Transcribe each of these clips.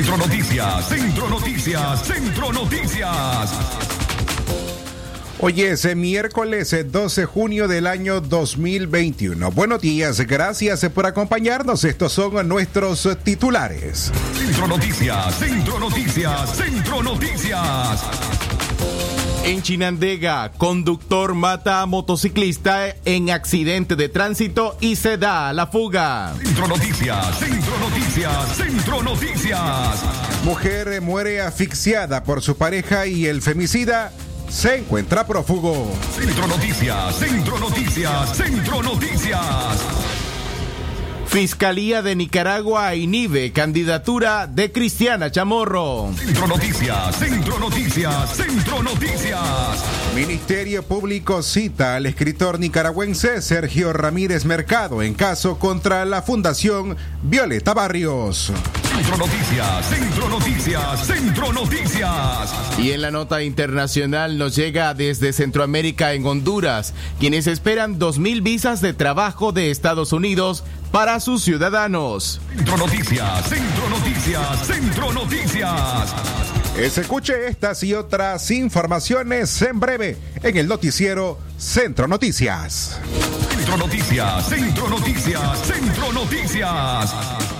Centro Noticias, Centro Noticias, Centro Noticias. Hoy es miércoles 12 de junio del año 2021. Buenos días, gracias por acompañarnos. Estos son nuestros titulares. Centro Noticias, Centro Noticias, Centro Noticias. En Chinandega, conductor mata a motociclista en accidente de tránsito y se da a la fuga. Centro Noticias, Centro Noticias, Centro Noticias. Mujer muere asfixiada por su pareja y el femicida se encuentra prófugo. Centro Noticias, Centro Noticias, Centro Noticias. Fiscalía de Nicaragua inhibe candidatura de Cristiana Chamorro. Centro Noticias, Centro Noticias, Centro Noticias. Ministerio Público cita al escritor nicaragüense Sergio Ramírez Mercado en caso contra la Fundación Violeta Barrios. Centro Noticias, Centro Noticias, Centro Noticias. Y en la nota internacional nos llega desde Centroamérica en Honduras, quienes esperan 2.000 visas de trabajo de Estados Unidos para sus ciudadanos. Centro Noticias, Centro Noticias, Centro Noticias. Escuche estas y otras informaciones en breve en el noticiero Centro Noticias. Centro Noticias, Centro Noticias, Centro Noticias.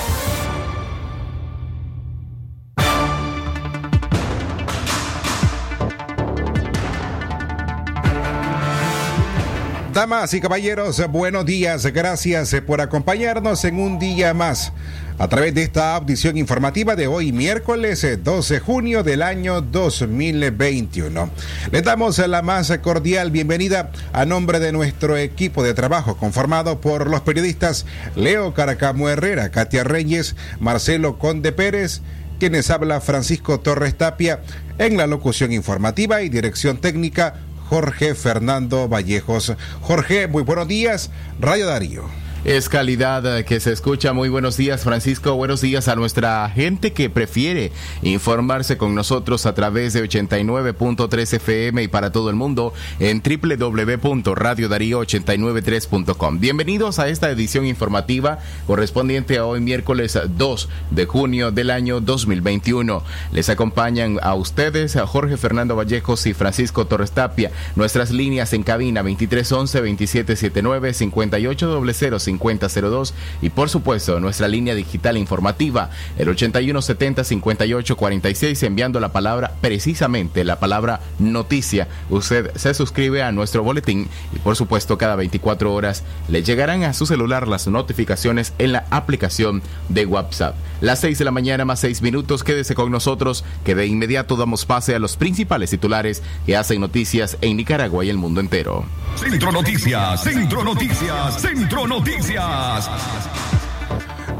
Damas y caballeros, buenos días. Gracias por acompañarnos en un día más a través de esta audición informativa de hoy, miércoles 12 de junio del año 2021. Le damos la más cordial bienvenida a nombre de nuestro equipo de trabajo conformado por los periodistas Leo Caracamo Herrera, Katia Reyes, Marcelo Conde Pérez, quienes habla Francisco Torres Tapia en la locución informativa y dirección técnica Jorge Fernando Vallejos. Jorge, muy buenos días. Radio Darío. Es calidad eh, que se escucha. Muy buenos días, Francisco. Buenos días a nuestra gente que prefiere informarse con nosotros a través de 89.3 FM y para todo el mundo en www.radiodarío893.com. Bienvenidos a esta edición informativa correspondiente a hoy miércoles 2 de junio del año 2021. Les acompañan a ustedes a Jorge Fernando Vallejos y Francisco Torres Tapia. Nuestras líneas en cabina 2311 2779 5800 5002 y por supuesto nuestra línea digital informativa el 8170 5846 enviando la palabra precisamente la palabra noticia. Usted se suscribe a nuestro boletín y por supuesto cada 24 horas le llegarán a su celular las notificaciones en la aplicación de WhatsApp. Las 6 de la mañana más 6 minutos, quédese con nosotros que de inmediato damos pase a los principales titulares que hacen noticias en Nicaragua y el mundo entero. Centro Noticias, Centro Noticias, Centro Noticias.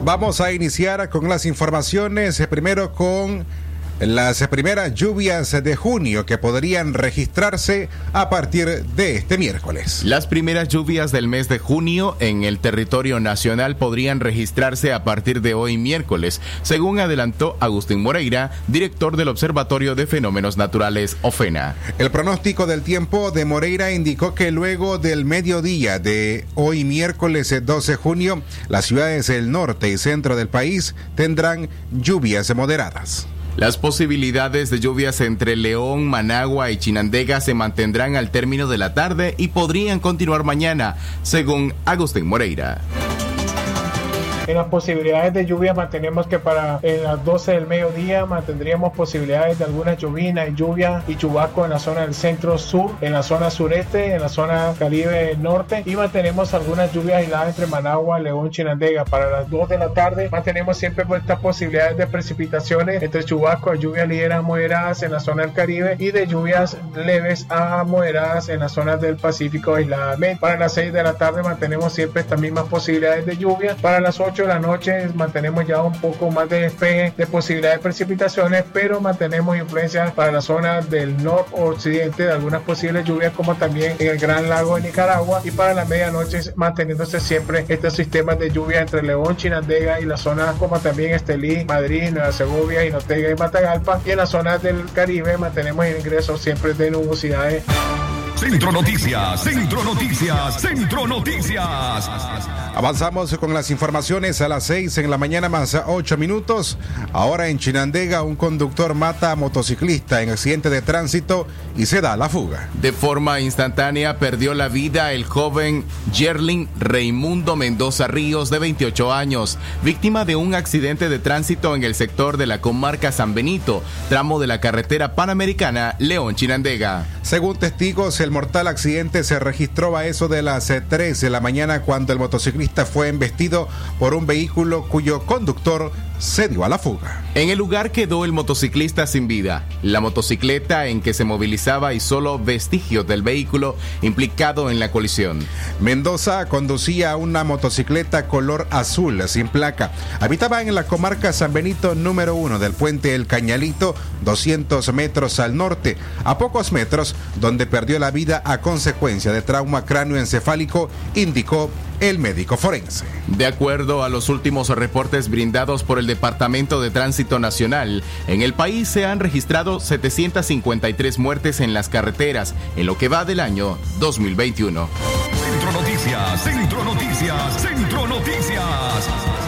Vamos a iniciar con las informaciones, primero con las primeras lluvias de junio que podrían registrarse a partir de este miércoles. Las primeras lluvias del mes de junio en el territorio nacional podrían registrarse a partir de hoy miércoles, según adelantó Agustín Moreira, director del Observatorio de Fenómenos Naturales OFENA. El pronóstico del tiempo de Moreira indicó que luego del mediodía de hoy miércoles 12 de junio, las ciudades del norte y centro del país tendrán lluvias moderadas. Las posibilidades de lluvias entre León, Managua y Chinandega se mantendrán al término de la tarde y podrían continuar mañana, según Agustín Moreira. En las posibilidades de lluvia mantenemos que para las 12 del mediodía mantendríamos posibilidades de algunas lluvias y lluvia y chubasco en la zona del centro sur, en la zona sureste, en la zona caribe norte y mantenemos algunas lluvias aisladas entre Managua, León, Chinandega. Para las 2 de la tarde mantenemos siempre estas posibilidades de precipitaciones entre chubasco, lluvias ligeras moderadas en la zona del Caribe y de lluvias leves a moderadas en las zonas del Pacífico aisladamente. Para las 6 de la tarde mantenemos siempre estas mismas posibilidades de lluvia. Para las 8 de la noche mantenemos ya un poco más de despeje de posibilidades de precipitaciones, pero mantenemos influencia para la zona del noroccidente de algunas posibles lluvias, como también en el Gran Lago de Nicaragua. Y para la medianoche manteniéndose siempre estos sistemas de lluvia entre León, Chinandega y las zonas como también Estelí, Madrid, Nueva Segovia, Inotega y Matagalpa. Y en las zonas del Caribe mantenemos el ingreso siempre de nubosidades. Centro Noticias, Centro Noticias, Centro Noticias. Avanzamos con las informaciones a las 6 en la mañana más 8 minutos. Ahora en Chinandega un conductor mata a motociclista en accidente de tránsito y se da la fuga. De forma instantánea perdió la vida el joven Gerling Raimundo Mendoza Ríos de 28 años, víctima de un accidente de tránsito en el sector de la comarca San Benito, tramo de la carretera panamericana León Chinandega. Según testigos, el mortal accidente se registró a eso de las 3 de la mañana cuando el motociclista fue embestido por un vehículo cuyo conductor se dio a la fuga. En el lugar quedó el motociclista sin vida, la motocicleta en que se movilizaba y solo vestigios del vehículo implicado en la colisión. Mendoza conducía una motocicleta color azul sin placa. Habitaba en la comarca San Benito número uno del puente El Cañalito, 200 metros al norte, a pocos metros donde perdió la vida a consecuencia de trauma cráneoencefálico, indicó el médico forense. De acuerdo a los últimos reportes brindados por el Departamento de Tránsito Nacional, en el país se han registrado 753 muertes en las carreteras en lo que va del año 2021. Centro Noticias, Centro Noticias, Centro Noticias.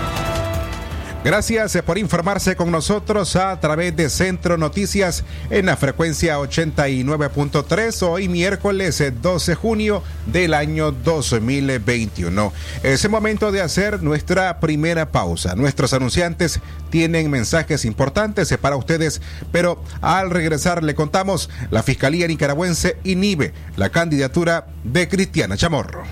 Gracias por informarse con nosotros a través de Centro Noticias en la frecuencia 89.3 hoy miércoles 12 de junio del año 2021. Es el momento de hacer nuestra primera pausa. Nuestros anunciantes tienen mensajes importantes para ustedes, pero al regresar le contamos la Fiscalía Nicaragüense inhibe la candidatura de Cristiana Chamorro.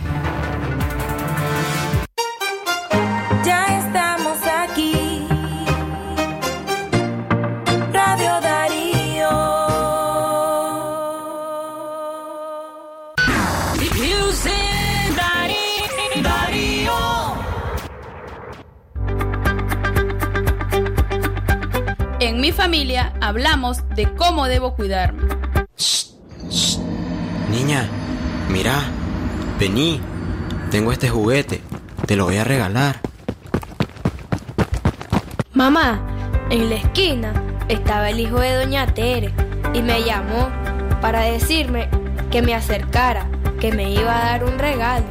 Familia hablamos de cómo debo cuidarme. Niña, mira, vení, tengo este juguete, te lo voy a regalar. Mamá, en la esquina estaba el hijo de Doña Tere y me llamó para decirme que me acercara, que me iba a dar un regalo.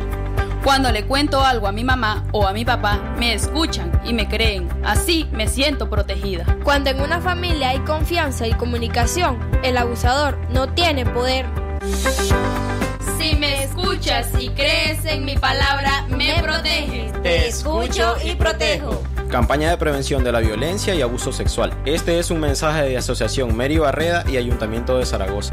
Cuando le cuento algo a mi mamá o a mi papá, me escuchan y me creen. Así me siento protegida. Cuando en una familia hay confianza y comunicación, el abusador no tiene poder. Si me escuchas y crees en mi palabra, me proteges. Te escucho y protejo. Campaña de prevención de la violencia y abuso sexual. Este es un mensaje de Asociación Mary Barreda y Ayuntamiento de Zaragoza.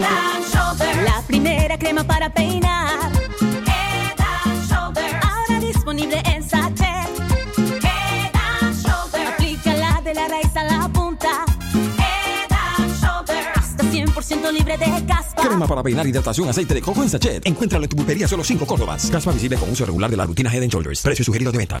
La primera crema para peinar. Head and Shoulder. Ahora disponible en sachet. Head and Shoulder. Aplícala de la raíz a la punta. Head and Shoulder. Hasta 100% libre de caspa. Crema para peinar, hidratación, aceite de coco en sachet. Encuéntralo en tu pulpería solo 5 Córdobas. Caspa visible con uso regular de la rutina Head and Shoulders. Precio sugerido de venta.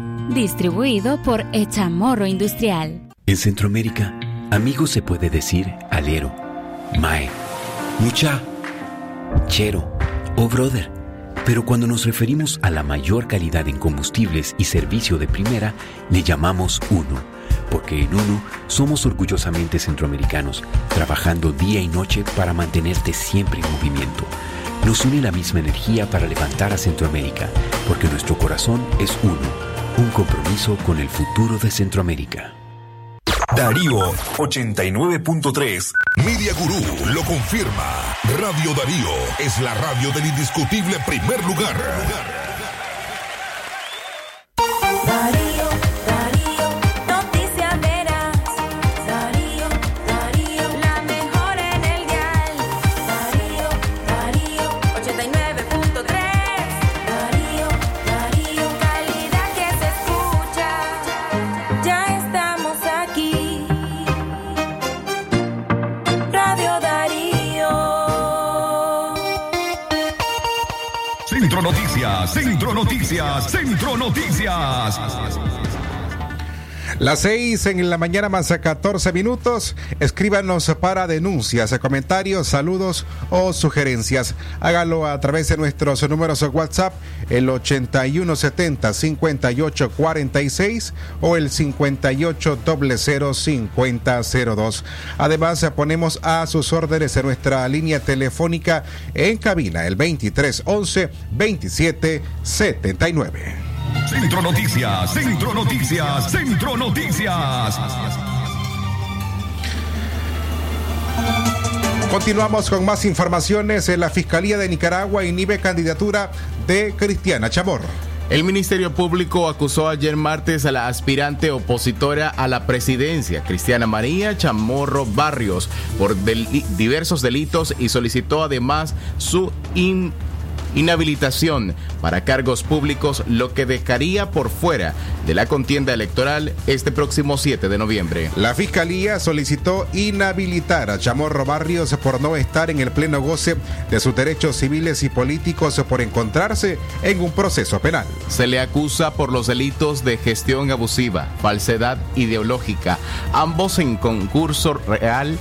Distribuido por Echamorro Industrial. En Centroamérica, amigo se puede decir alero, mae, mucha, chero o brother. Pero cuando nos referimos a la mayor calidad en combustibles y servicio de primera, le llamamos uno. Porque en uno somos orgullosamente centroamericanos, trabajando día y noche para mantenerte siempre en movimiento. Nos une la misma energía para levantar a Centroamérica, porque nuestro corazón es uno un compromiso con el futuro de Centroamérica. Darío 89.3. Media Gurú lo confirma. Radio Darío es la radio del indiscutible primer lugar. Centro Noticias. Las seis en la mañana más 14 minutos. Escríbanos para denuncias, comentarios, saludos o sugerencias. Hágalo a través de nuestros números de WhatsApp, el 8170-5846 o el 58005002. Además, ponemos a sus órdenes en nuestra línea telefónica en cabina, el 2311 2779. Centro Noticias, Centro Noticias, Centro Noticias. Continuamos con más informaciones. En la Fiscalía de Nicaragua inhibe candidatura de Cristiana Chamorro. El Ministerio Público acusó ayer martes a la aspirante opositora a la presidencia, Cristiana María Chamorro Barrios, por diversos delitos y solicitó además su in inhabilitación para cargos públicos, lo que dejaría por fuera de la contienda electoral este próximo 7 de noviembre. La Fiscalía solicitó inhabilitar a Chamorro Barrios por no estar en el pleno goce de sus derechos civiles y políticos por encontrarse en un proceso penal. Se le acusa por los delitos de gestión abusiva, falsedad ideológica, ambos en concurso real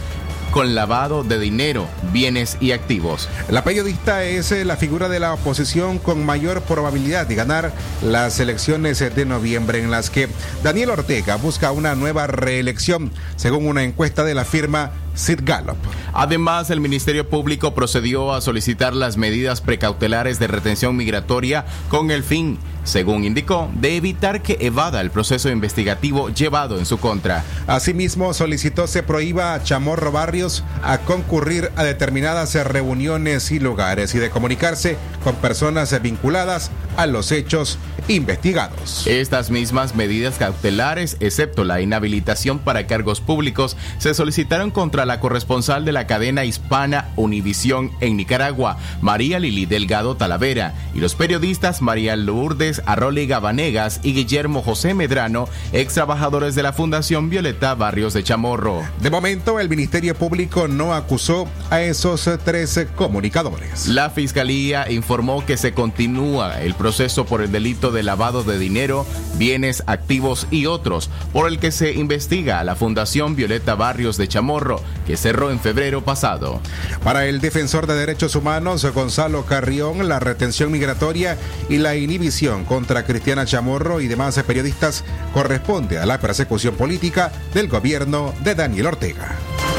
con lavado de dinero, bienes y activos. La periodista es eh, la figura de la oposición con mayor probabilidad de ganar las elecciones de noviembre en las que Daniel Ortega busca una nueva reelección, según una encuesta de la firma Sid Gallup. Además, el Ministerio Público procedió a solicitar las medidas precautelares de retención migratoria con el fin, según indicó, de evitar que evada el proceso investigativo llevado en su contra. Asimismo, solicitó se prohíba a Chamorro Barrios a concurrir a determinadas reuniones y lugares y de comunicarse con personas vinculadas a los hechos investigados. Estas mismas medidas cautelares, excepto la inhabilitación para cargos públicos, se solicitaron contra la corresponsal de la cadena hispana Univisión en Nicaragua, María Lili Delgado Talavera, y los periodistas María Lourdes Arroli Gabanegas y Guillermo José Medrano, ex trabajadores de la Fundación Violeta Barrios de Chamorro. De momento, el Ministerio Público no acusó a esos tres comunicadores. La Fiscalía informó que se continúa el proceso por el delito de lavado de dinero, bienes, activos y otros, por el que se investiga a la Fundación Violeta Barrios de Chamorro, que cerró en febrero pasado. Para el defensor de derechos humanos, Gonzalo Carrión, la retención migratoria y la inhibición contra Cristiana Chamorro y demás periodistas corresponde a la persecución política del gobierno de Daniel Ortega.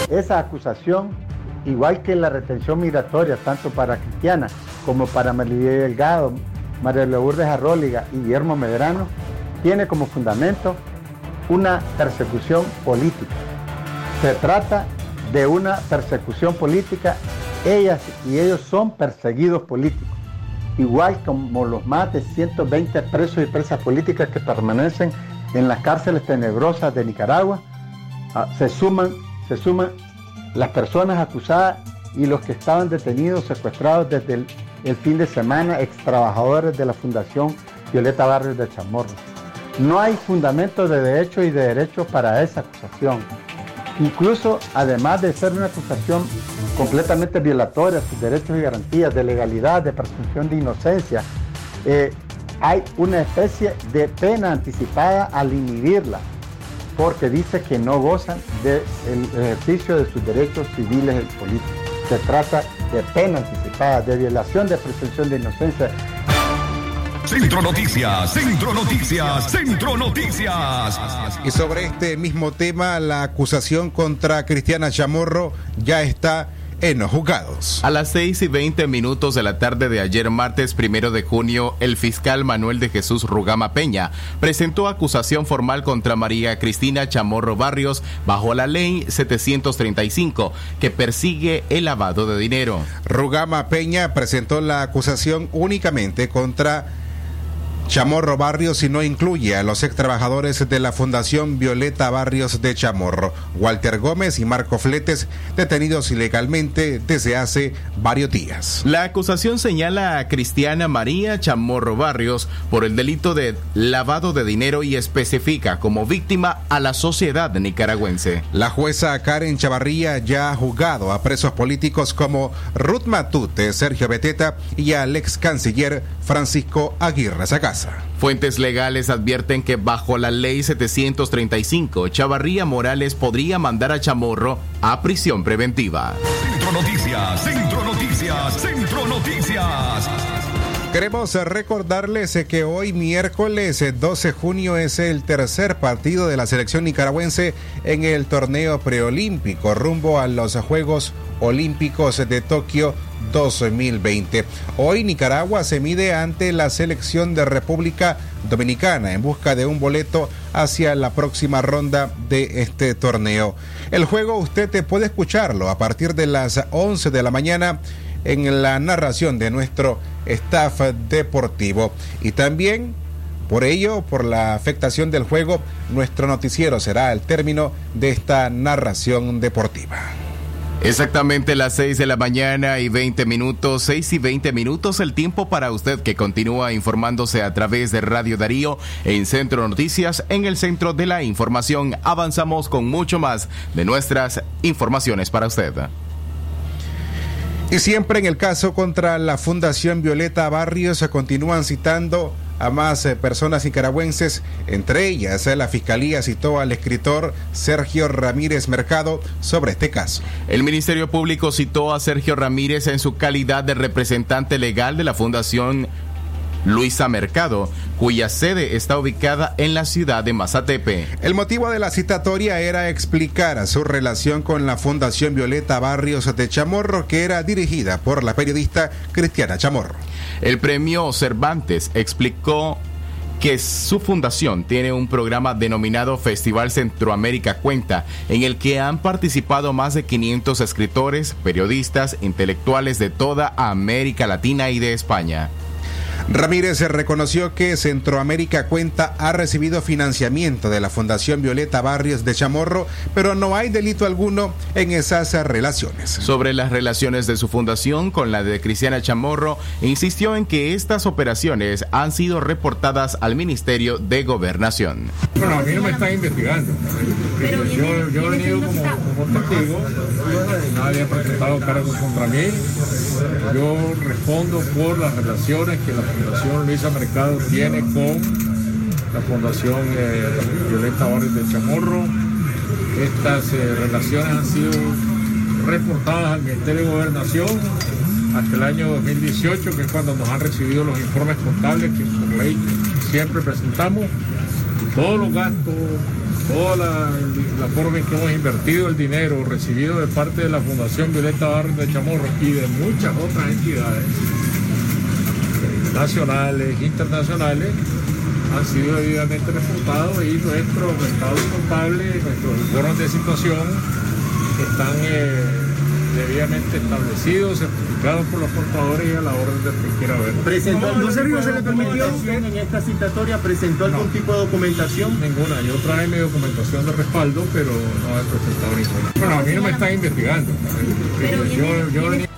esa acusación, igual que la retención migratoria, tanto para Cristiana como para María Delgado, María Lourdes Arróliga y Guillermo Medrano, tiene como fundamento una persecución política. Se trata de una persecución política. Ellas y ellos son perseguidos políticos, igual como los más de 120 presos y presas políticas que permanecen en las cárceles tenebrosas de Nicaragua. Ah, se suman, se suman las personas acusadas y los que estaban detenidos, secuestrados desde el, fin de semana, ex trabajadores de la Fundación Violeta Barrios de Chamorro. No hay fundamento de derecho y de derecho para esa acusación. Incluso, además de ser una acusación completamente violatoria de sus derechos y garantías, de legalidad, de presunción de inocencia, eh, hay una especie de pena anticipada al inhibirla, porque dice que no gozan del ejercicio de sus derechos civiles y políticos. Se trata de pena anticipada, de violación de presunción de inocencia Centro Noticias, Centro Noticias, Centro Noticias. Y sobre este mismo tema, la acusación contra Cristiana Chamorro ya está en los juzgados. A las 6 y 20 minutos de la tarde de ayer, martes primero de junio, el fiscal Manuel de Jesús Rugama Peña presentó acusación formal contra María Cristina Chamorro Barrios bajo la ley 735 que persigue el lavado de dinero. Rugama Peña presentó la acusación únicamente contra Chamorro Barrios y no incluye a los ex trabajadores de la Fundación Violeta Barrios de Chamorro, Walter Gómez y Marco Fletes, detenidos ilegalmente desde hace varios días. La acusación señala a Cristiana María Chamorro Barrios por el delito de lavado de dinero y especifica como víctima a la sociedad nicaragüense. La jueza Karen Chavarría ya ha juzgado a presos políticos como Ruth Matute, Sergio Beteta y al ex canciller Francisco Aguirre Fuentes legales advierten que bajo la ley 735, Chavarría Morales podría mandar a Chamorro a prisión preventiva. Centro Noticias, Centro Noticias, Centro Noticias. Queremos recordarles que hoy miércoles 12 de junio es el tercer partido de la selección nicaragüense en el torneo preolímpico rumbo a los Juegos Olímpicos de Tokio 2020. Hoy Nicaragua se mide ante la selección de República Dominicana en busca de un boleto hacia la próxima ronda de este torneo. El juego usted te puede escucharlo a partir de las 11 de la mañana en la narración de nuestro staff deportivo. Y también, por ello, por la afectación del juego, nuestro noticiero será el término de esta narración deportiva. Exactamente las 6 de la mañana y 20 minutos, 6 y 20 minutos, el tiempo para usted que continúa informándose a través de Radio Darío en Centro Noticias, en el centro de la información. Avanzamos con mucho más de nuestras informaciones para usted. Y siempre en el caso contra la Fundación Violeta Barrios se continúan citando a más eh, personas nicaragüenses, entre ellas eh, la Fiscalía citó al escritor Sergio Ramírez Mercado sobre este caso. El Ministerio Público citó a Sergio Ramírez en su calidad de representante legal de la Fundación Luisa Mercado, cuya sede está ubicada en la ciudad de Mazatepe. El motivo de la citatoria era explicar su relación con la Fundación Violeta Barrios de Chamorro, que era dirigida por la periodista Cristiana Chamorro. El premio Cervantes explicó que su fundación tiene un programa denominado Festival Centroamérica Cuenta, en el que han participado más de 500 escritores, periodistas, intelectuales de toda América Latina y de España. Ramírez reconoció que Centroamérica Cuenta ha recibido financiamiento de la Fundación Violeta Barrios de Chamorro, pero no hay delito alguno en esas relaciones. Sobre las relaciones de su fundación con la de Cristiana Chamorro, insistió en que estas operaciones han sido reportadas al Ministerio de Gobernación. Bueno, a mí no me están investigando. Yo, yo he venido como, como testigo, nadie ha presentado cargos contra mí. Yo respondo por las relaciones que la Fundación Luisa Mercado tiene con la Fundación eh, Violeta Barrios de Chamorro. Estas eh, relaciones han sido reportadas al Ministerio de Gobernación hasta el año 2018, que es cuando nos han recibido los informes contables que por ley siempre presentamos. Todos los gastos toda la, forma en que hemos invertido el dinero recibido de parte de la Fundación Violeta Barrios de Chamorro y de muchas otras entidades nacionales, internacionales, han sido debidamente reportados y nuestros estados contables, nuestros informes de situación están eh, debidamente establecidos, certificados por los portadores y a la orden de que quiera ver. ¿Presentó, ¿No se le permitió en esta citatoria? ¿Presentó algún tipo de documentación? Ninguna. Yo traje mi documentación de respaldo, pero no he presentado ninguna. Bueno, a mí no me están investigando. yo, yo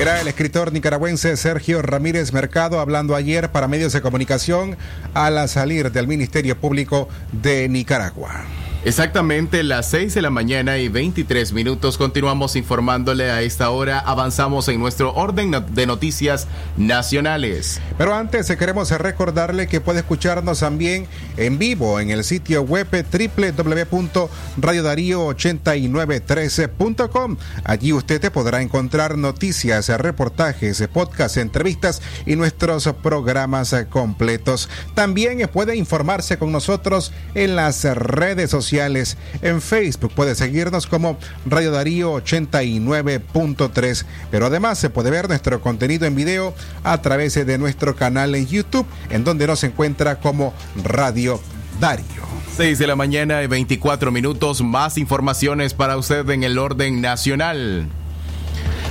era el escritor nicaragüense Sergio Ramírez Mercado hablando ayer para medios de comunicación al salir del Ministerio Público de Nicaragua. Exactamente las 6 de la mañana y 23 minutos. Continuamos informándole a esta hora. Avanzamos en nuestro orden de noticias nacionales. Pero antes eh, queremos recordarle que puede escucharnos también en vivo en el sitio web www.radiodarío8913.com. Allí usted podrá encontrar noticias, reportajes, podcasts, entrevistas y nuestros programas completos. También puede informarse con nosotros en las redes sociales en Facebook puede seguirnos como Radio Darío 89.3, pero además se puede ver nuestro contenido en video a través de nuestro canal en YouTube, en donde nos encuentra como Radio Darío. 6 de la mañana y 24 minutos, más informaciones para usted en el orden nacional.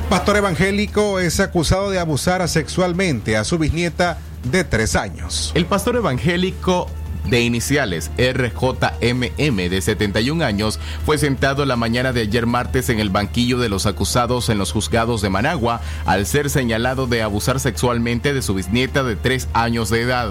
Pastor evangélico es acusado de abusar sexualmente a su bisnieta de tres años. El pastor evangélico de iniciales RJMM de 71 años fue sentado la mañana de ayer martes en el banquillo de los acusados en los juzgados de Managua al ser señalado de abusar sexualmente de su bisnieta de 3 años de edad.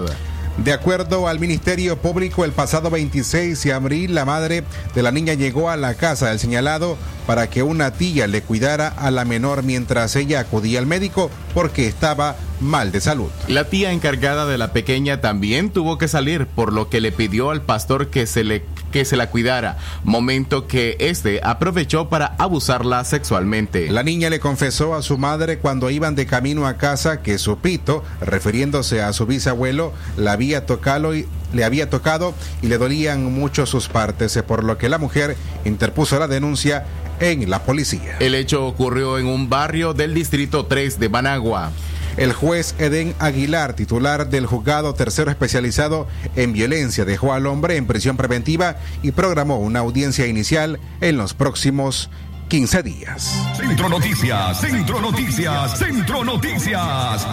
De acuerdo al Ministerio Público, el pasado 26 de abril, la madre de la niña llegó a la casa del señalado para que una tía le cuidara a la menor mientras ella acudía al médico porque estaba mal de salud. La tía encargada de la pequeña también tuvo que salir, por lo que le pidió al pastor que se le que se la cuidara, momento que este aprovechó para abusarla sexualmente. La niña le confesó a su madre cuando iban de camino a casa que su pito, refiriéndose a su bisabuelo, la había tocado y le había tocado y le dolían mucho sus partes, por lo que la mujer interpuso la denuncia en la policía. El hecho ocurrió en un barrio del distrito 3 de Managua. El juez Edén Aguilar, titular del juzgado tercero especializado en violencia, dejó al hombre en prisión preventiva y programó una audiencia inicial en los próximos 15 días. Centro Noticias, Centro Noticias, Centro Noticias.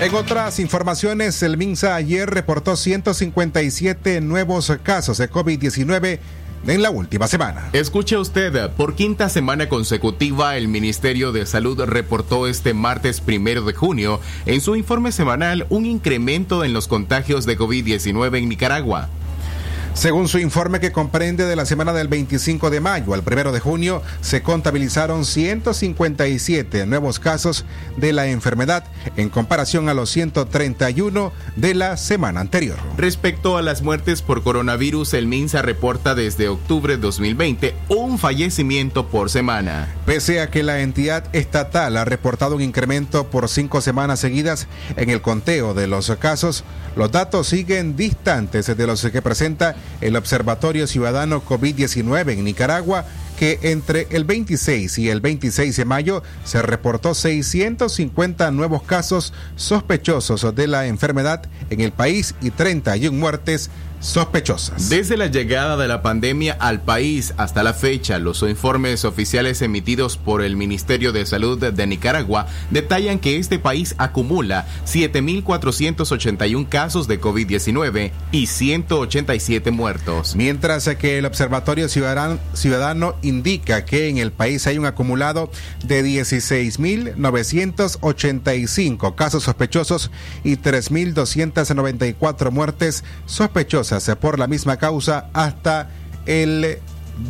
En otras informaciones, el MINSA ayer reportó 157 nuevos casos de COVID-19 en la última semana. Escuche usted, por quinta semana consecutiva, el Ministerio de Salud reportó este martes primero de junio en su informe semanal un incremento en los contagios de COVID-19 en Nicaragua. Según su informe que comprende de la semana del 25 de mayo al 1 de junio, se contabilizaron 157 nuevos casos de la enfermedad en comparación a los 131 de la semana anterior. Respecto a las muertes por coronavirus, el MINSA reporta desde octubre de 2020 un fallecimiento por semana. Pese a que la entidad estatal ha reportado un incremento por cinco semanas seguidas en el conteo de los casos, los datos siguen distantes de los que presenta el Observatorio Ciudadano COVID-19 en Nicaragua, que entre el 26 y el 26 de mayo se reportó 650 nuevos casos sospechosos de la enfermedad en el país y 31 muertes sospechosas. Desde la llegada de la pandemia al país hasta la fecha, los informes oficiales emitidos por el Ministerio de Salud de Nicaragua detallan que este país acumula 7.481 casos de COVID-19 y 187 muertos. Mientras que el Observatorio Ciudadano, Ciudadano indica que en el país hay un acumulado de 16.985 casos sospechosos y 3.294 muertes sospechosas por la misma causa hasta el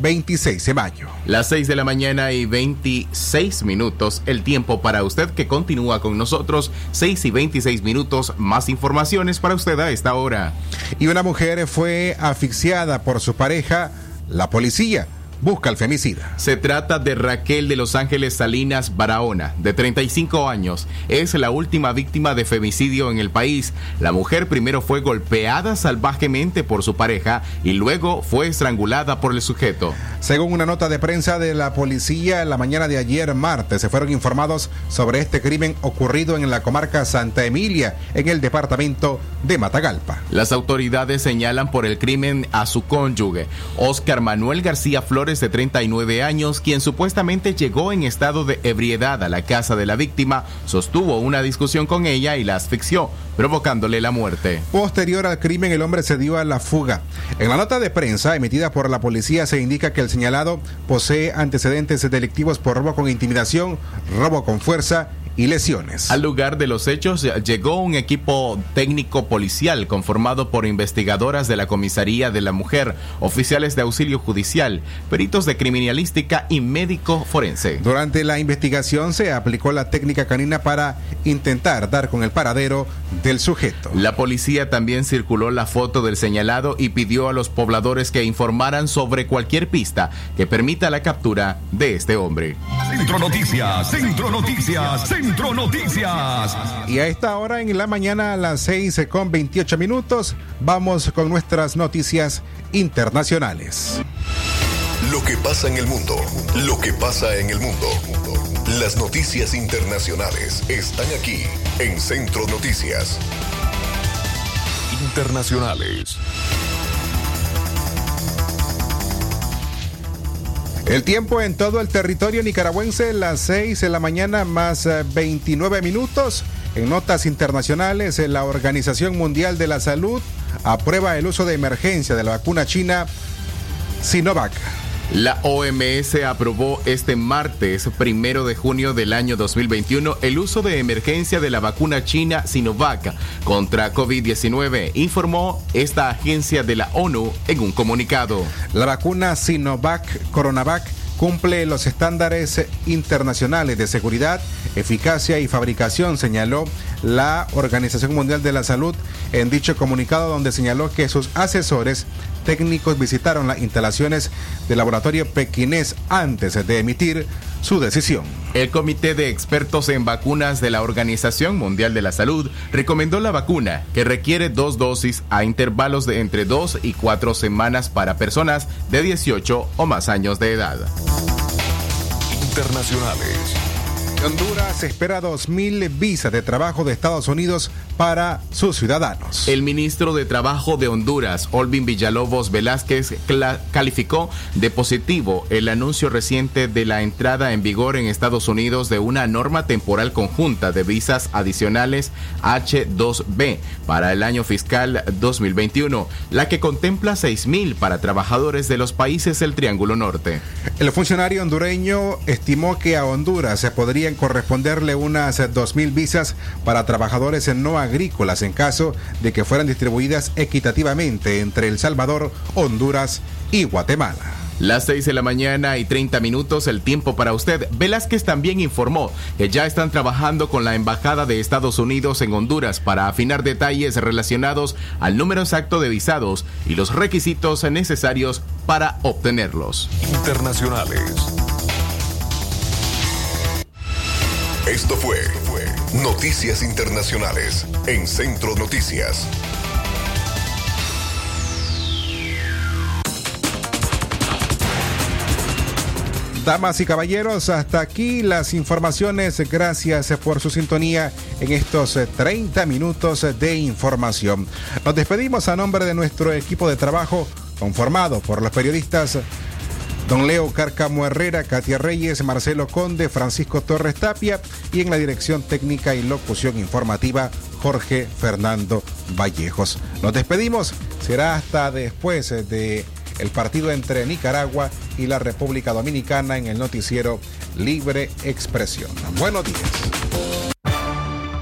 26 de mayo. Las 6 de la mañana y 26 minutos, el tiempo para usted que continúa con nosotros, 6 y 26 minutos, más informaciones para usted a esta hora. Y una mujer fue asfixiada por su pareja, la policía busca al femicida. Se trata de Raquel de Los Ángeles Salinas Barahona, de 35 años. Es la última víctima de femicidio en el país. La mujer primero fue golpeada salvajemente por su pareja y luego fue estrangulada por el sujeto. Según una nota de prensa de la policía, en la mañana de ayer martes se fueron informados sobre este crimen ocurrido en la comarca Santa Emilia, en el departamento de Matagalpa. Las autoridades señalan por el crimen a su cónyuge, Oscar Manuel García Flores, de 39 años, quien supuestamente llegó en estado de ebriedad a la casa de la víctima, sostuvo una discusión con ella y la asfixió, provocándole la muerte. Posterior al crimen, el hombre se dio a la fuga. En la nota de prensa emitida por la policía se indica que el señalado posee antecedentes delictivos por robo con intimidación, robo con fuerza y lesiones. Al lugar de los hechos llegó un equipo técnico policial conformado por investigadoras de la Comisaría de la Mujer, oficiales de auxilio judicial, peritos de criminalística y médico forense. Durante la investigación se aplicó la técnica canina para intentar dar con el paradero del sujeto. La policía también circuló la foto del señalado y pidió a los pobladores que informaran sobre cualquier pista que permita la captura de este hombre. Centro Noticias, Centro Noticias, Centro Noticias. Y a esta hora en la mañana a las 6 con 28 minutos vamos con nuestras noticias internacionales. Lo que pasa en el mundo, lo que pasa en el mundo. Las noticias internacionales están aquí en Centro Noticias. Internacionales. El tiempo en todo el territorio nicaragüense, las 6 de la mañana más 29 minutos. En notas internacionales, la Organización Mundial de la Salud aprueba el uso de emergencia de la vacuna china Sinovac. La OMS aprobó este martes, primero de junio del año 2021, el uso de emergencia de la vacuna china Sinovac contra COVID-19, informó esta agencia de la ONU en un comunicado. La vacuna Sinovac Coronavac cumple los estándares internacionales de seguridad, eficacia y fabricación, señaló la Organización Mundial de la Salud en dicho comunicado donde señaló que sus asesores técnicos visitaron las instalaciones del laboratorio pequinés antes de emitir su decisión. El Comité de Expertos en Vacunas de la Organización Mundial de la Salud recomendó la vacuna, que requiere dos dosis a intervalos de entre dos y cuatro semanas para personas de 18 o más años de edad. Internacionales. Honduras espera 2.000 visas de trabajo de Estados Unidos para sus ciudadanos. El ministro de Trabajo de Honduras, Olvin Villalobos Velázquez, calificó de positivo el anuncio reciente de la entrada en vigor en Estados Unidos de una norma temporal conjunta de visas adicionales H2B para el año fiscal 2021, la que contempla 6.000 para trabajadores de los países del Triángulo Norte. El funcionario hondureño estimó que a Honduras se corresponderle unas 2.000 visas para trabajadores no agrícolas en caso de que fueran distribuidas equitativamente entre El Salvador, Honduras y Guatemala. Las 6 de la mañana y 30 minutos, el tiempo para usted. Velázquez también informó que ya están trabajando con la Embajada de Estados Unidos en Honduras para afinar detalles relacionados al número exacto de visados y los requisitos necesarios para obtenerlos. Internacionales. Esto fue, Noticias Internacionales en Centro Noticias. Damas y caballeros, hasta aquí las informaciones. Gracias por su sintonía en estos 30 minutos de información. Nos despedimos a nombre de nuestro equipo de trabajo conformado por los periodistas Don Leo Carcamo Herrera, Katia Reyes, Marcelo Conde, Francisco Torres Tapia y en la dirección técnica y locución informativa Jorge Fernando Vallejos. Nos despedimos, será hasta después de el partido entre Nicaragua y la República Dominicana en el noticiero Libre Expresión. Buenos días.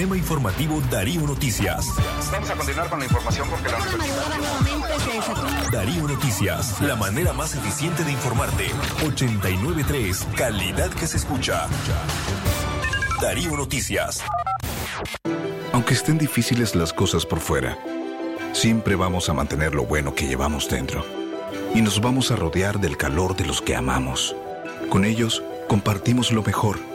Sistema Informativo Darío Noticias. Vamos a continuar con la información porque la Darío Noticias, la manera más eficiente de informarte. 893, calidad que se escucha. Darío Noticias. Aunque estén difíciles las cosas por fuera, siempre vamos a mantener lo bueno que llevamos dentro. Y nos vamos a rodear del calor de los que amamos. Con ellos compartimos lo mejor